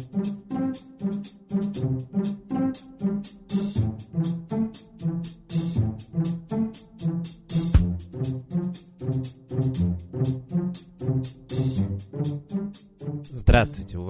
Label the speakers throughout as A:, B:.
A: thank you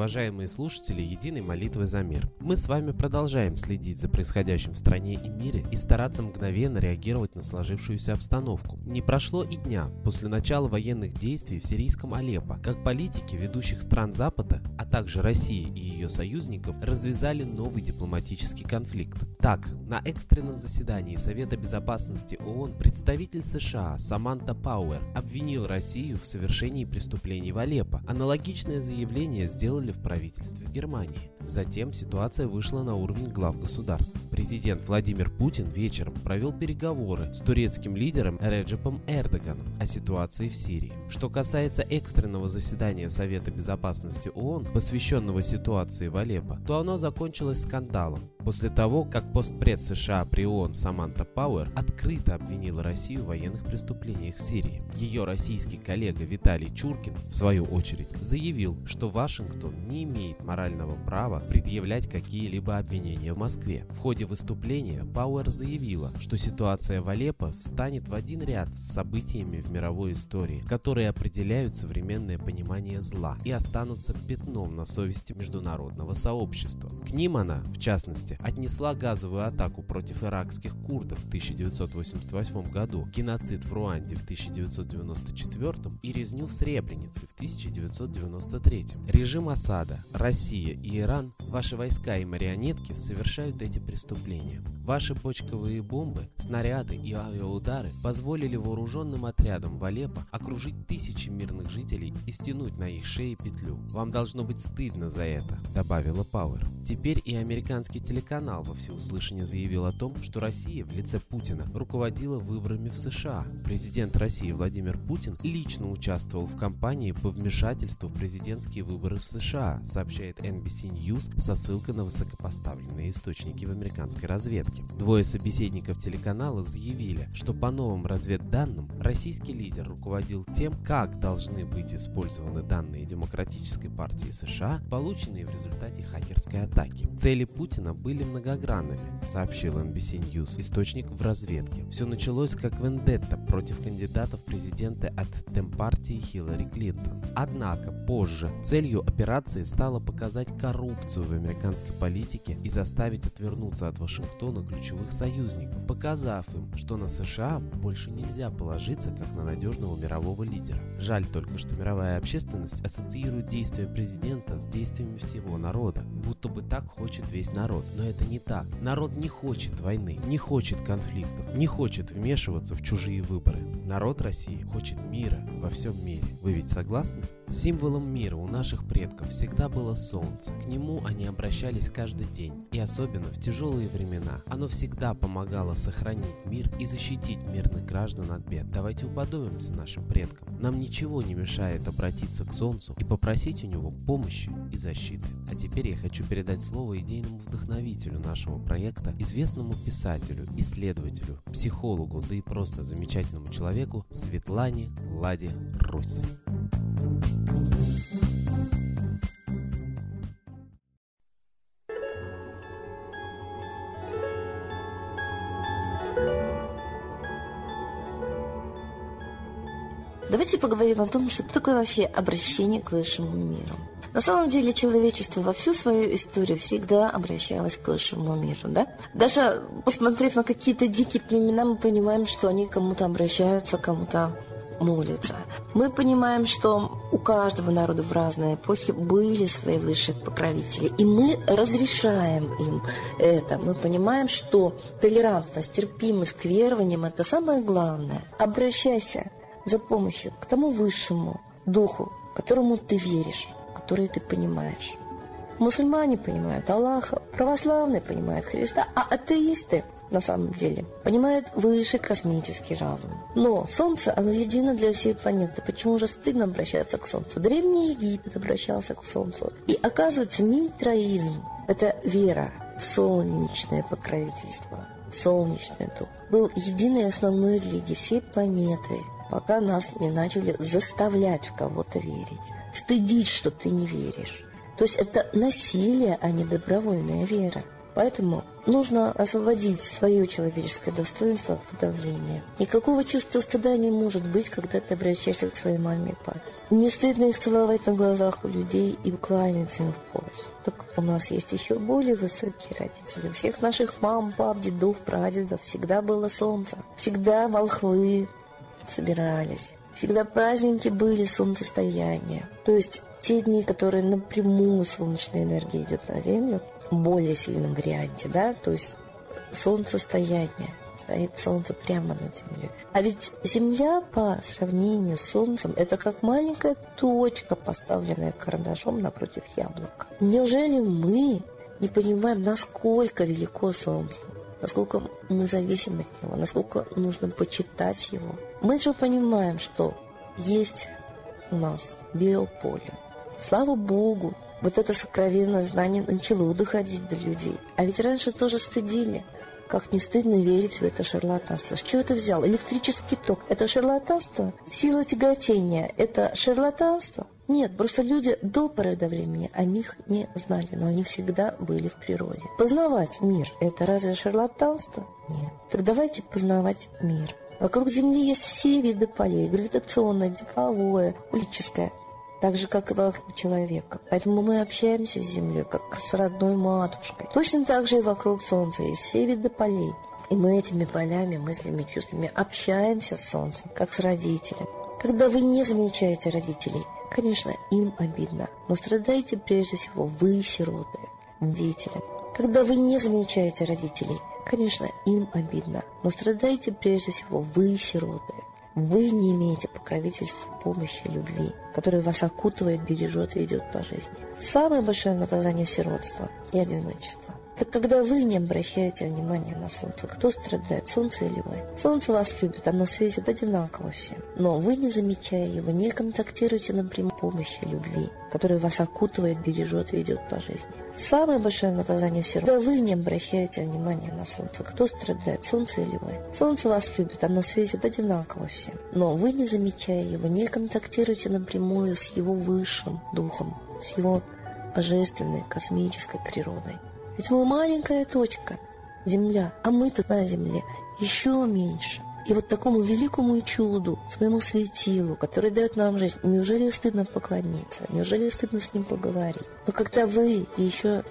A: уважаемые слушатели Единой молитвы за мир. Мы с вами продолжаем следить за происходящим в стране и мире и стараться мгновенно реагировать на сложившуюся обстановку. Не прошло и дня после начала военных действий в сирийском Алеппо, как политики ведущих стран Запада, а также России и ее союзников, развязали новый дипломатический конфликт. Так, на экстренном заседании Совета Безопасности ООН представитель США Саманта Пауэр обвинил Россию в совершении преступлений в Алеппо. Аналогичное заявление сделали в правительстве Германии. Затем ситуация вышла на уровень глав государств. Президент Владимир Путин вечером провел переговоры с турецким лидером Реджепом Эрдоганом о ситуации в Сирии. Что касается экстренного заседания Совета Безопасности ООН, посвященного ситуации в Алеппо, то оно закончилось скандалом. После того, как постпред США при ООН Саманта Пауэр открыто обвинила Россию в военных преступлениях в Сирии. Ее российский коллега Виталий Чуркин, в свою очередь, заявил, что Вашингтон не имеет морального права предъявлять какие-либо обвинения в Москве. В ходе выступления Пауэр заявила, что ситуация в Алеппо встанет в один ряд с событиями в мировой истории, которые определяют современное понимание зла и останутся пятном на совести международного сообщества. К ним она, в частности, отнесла газовую атаку против иракских курдов в 1988 году, геноцид в Руанде в 1994 и резню в Сребренице в 1993. Режим Асада, Россия и Иран, ваши войска и марионетки совершают эти преступления. Ваши почковые бомбы, снаряды и авиаудары позволили вооруженным отрядам в Алеппо окружить тысячи мирных жителей и стянуть на их шеи петлю. Вам должно быть стыдно за это, добавила Пауэр. Теперь и американский телеканал во всеуслышание заявил о том, что Россия в лице Путина руководила выборами в США. Президент России Владимир Путин лично участвовал в кампании по вмешательству в президентские выборы в США, сообщает NBC News со ссылкой на высокопоставленные источники в американской разведке. Двое собеседников телеканала заявили, что по новым разведданным российский лидер руководил тем, как должны быть использованы данные Демократической партии США, полученные в результате хакерской атаки. Цели Путина были многогранными, сообщил NBC News, источник в разведке. Все началось как вендетта против кандидатов в президенты от Демпартии Хиллари Клинтон. Однако позже целью операции стало показать коррупцию в американской политике и заставить отвернуться от Вашингтона ключевых союзников, показав им, что на США больше нельзя положиться как на надежного мирового лидера. Жаль только, что мировая общественность ассоциирует действия президента с действиями всего народа, будто бы так хочет весь народ. Но это не так. Народ не хочет войны, не хочет конфликтов, не хочет вмешиваться в чужие выборы. Народ России хочет мира во всем мире. Вы ведь согласны? Символом мира у наших предков всегда было солнце. К нему они обращались каждый день, и особенно в тяжелые времена. Оно всегда помогало сохранить мир и защитить мирных граждан от бед. Давайте уподобимся нашим предкам. Нам ничего не мешает обратиться к солнцу и попросить у него помощи и защиты. А теперь я хочу передать слово идейному вдохновителю нашего проекта, известному писателю, исследователю, психологу, да и просто замечательному человеку Светлане Ладе Русь.
B: Давайте поговорим о том, что такое вообще обращение к высшему миру. На самом деле человечество во всю свою историю всегда обращалось к высшему миру, да? Даже посмотрев на какие-то дикие племена, мы понимаем, что они кому-то обращаются, кому-то молятся. Мы понимаем, что у каждого народа в разные эпохи были свои высшие покровители, и мы разрешаем им это. Мы понимаем, что толерантность, терпимость к верованиям – это самое главное. Обращайся за помощью к тому высшему духу, которому ты веришь, который ты понимаешь. Мусульмане понимают Аллаха, православные понимают Христа, а атеисты на самом деле понимают высший космический разум. Но Солнце, оно едино для всей планеты. Почему же стыдно обращаться к Солнцу? Древний Египет обращался к Солнцу. И оказывается, митроизм – это вера в солнечное покровительство, солнечный дух. Был единой основной религией всей планеты – пока нас не начали заставлять в кого-то верить, стыдить, что ты не веришь. То есть это насилие, а не добровольная вера. Поэтому нужно освободить свое человеческое достоинство от подавления. Никакого чувства стыда не может быть, когда ты обращаешься к своей маме и папе. Не стыдно их целовать на глазах у людей и кланяться им в пояс. Так у нас есть еще более высокие родители. У всех наших мам, пап, дедов, прадедов всегда было солнце. Всегда волхвы собирались. Всегда праздники были солнцестояния. То есть те дни, которые напрямую солнечная энергия идет на Землю, более сильном варианте, да, то есть солнцестояние, стоит солнце прямо над землей. А ведь Земля по сравнению с Солнцем это как маленькая точка, поставленная карандашом напротив яблока. Неужели мы не понимаем, насколько велико Солнце? насколько мы зависим от него, насколько нужно почитать его. Мы же понимаем, что есть у нас биополе. Слава Богу, вот это сокровенное знание начало доходить до людей. А ведь раньше тоже стыдили. Как не стыдно верить в это шарлатанство. С чего ты взял? Электрический ток – это шарлатанство? Сила тяготения – это шарлатанство? Нет, просто люди до поры до времени о них не знали, но они всегда были в природе. Познавать мир – это разве шарлатанство? Нет. Так давайте познавать мир. Вокруг Земли есть все виды полей – гравитационное, тепловое, улическое так же, как и вокруг человека. Поэтому мы общаемся с Землей, как с родной матушкой. Точно так же и вокруг Солнца есть все виды полей. И мы этими полями, мыслями, чувствами общаемся с Солнцем, как с родителем. Когда вы не замечаете родителей, конечно, им обидно, но страдаете прежде всего вы, сироты, дети. Когда вы не замечаете родителей, конечно, им обидно, но страдаете прежде всего вы, сироты, вы не имеете покровительства, помощи, любви, которая вас окутывает, бережет и ведет по жизни. Самое большое наказание – сиротства и одиночество. Так когда вы не обращаете внимания на солнце, кто страдает, солнце или вы? Солнце вас любит, оно светит одинаково всем. Но вы, не замечая его, не контактируете напрямую помощи, любви, которая вас окутывает, бережет, ведет по жизни. Самое большое наказание сирот, когда вы не обращаете внимания на солнце, кто страдает, солнце или вы? Солнце вас любит, оно светит одинаково всем. Но вы, не замечая его, не контактируете напрямую с его высшим духом, с его божественной космической природой. Ведь мы маленькая точка, Земля, а мы-то на Земле еще меньше. И вот такому великому чуду, своему светилу, который дает нам жизнь, неужели стыдно поклониться? Неужели стыдно с ним поговорить? Но когда вы еще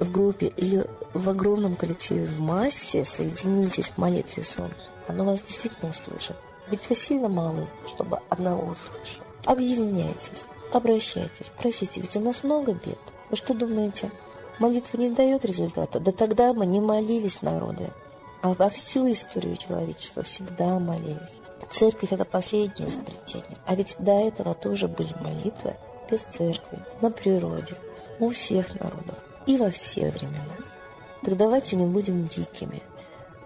B: в группе или в огромном коллективе, в массе соединитесь в молитве Солнцу, оно вас действительно услышит. Ведь вы сильно малы, чтобы одного услышать. Объединяйтесь, обращайтесь, просите, ведь у нас много бед. Вы что думаете, молитва не дает результата, да тогда мы не молились народы, а во всю историю человечества всегда молились. Церковь – это последнее изобретение. А ведь до этого тоже были молитвы без церкви, на природе, у всех народов и во все времена. Так давайте не будем дикими.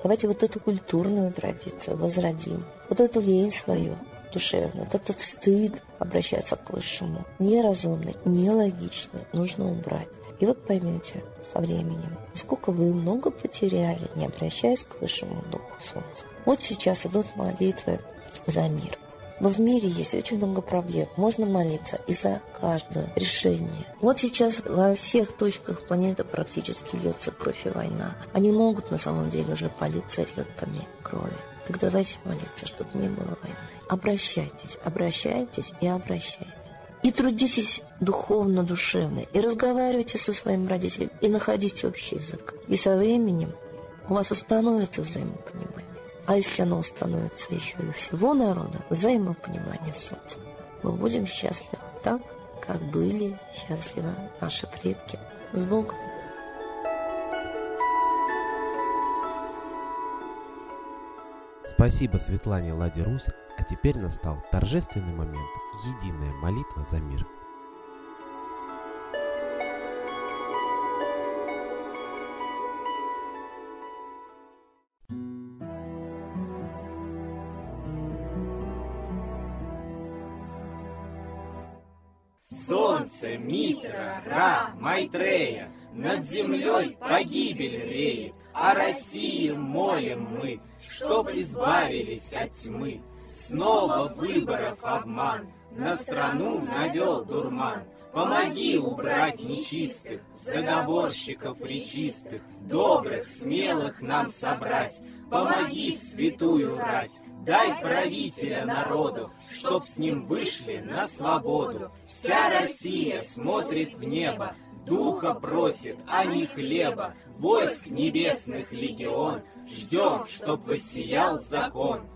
B: Давайте вот эту культурную традицию возродим. Вот эту лень свою душевную, вот этот стыд обращаться к высшему. Неразумный, нелогичный, нужно убрать. И вот поймете со временем, сколько вы много потеряли, не обращаясь к высшему духу солнца. Вот сейчас идут молитвы за мир. Но в мире есть очень много проблем. Можно молиться и за каждое решение. Вот сейчас во всех точках планеты практически льется кровь и война. Они могут на самом деле уже политься реками крови. Так давайте молиться, чтобы не было войны. Обращайтесь, обращайтесь и обращайтесь. И трудитесь духовно, душевно, и разговаривайте со своим родителем, и находите общий язык. И со временем у вас установится взаимопонимание. А если оно установится еще и всего народа, взаимопонимание с солнцем, мы будем счастливы так, как были счастливы наши предки. С Богом!
A: Спасибо Светлане Ладе Русь, а теперь настал торжественный момент – единая молитва за мир.
C: Солнце, Митра, Ра, Майтрея, над землей погибель реет, о России молим мы, чтоб избавились от тьмы. Снова выборов обман, на страну навел дурман. Помоги убрать нечистых, заговорщиков речистых, Добрых, смелых нам собрать, Помоги в святую рать, Дай правителя народу, чтоб с ним вышли на свободу. Вся Россия смотрит в небо, духа просит, а не хлеба. Войск небесных легион, ждем, чтоб воссиял закон.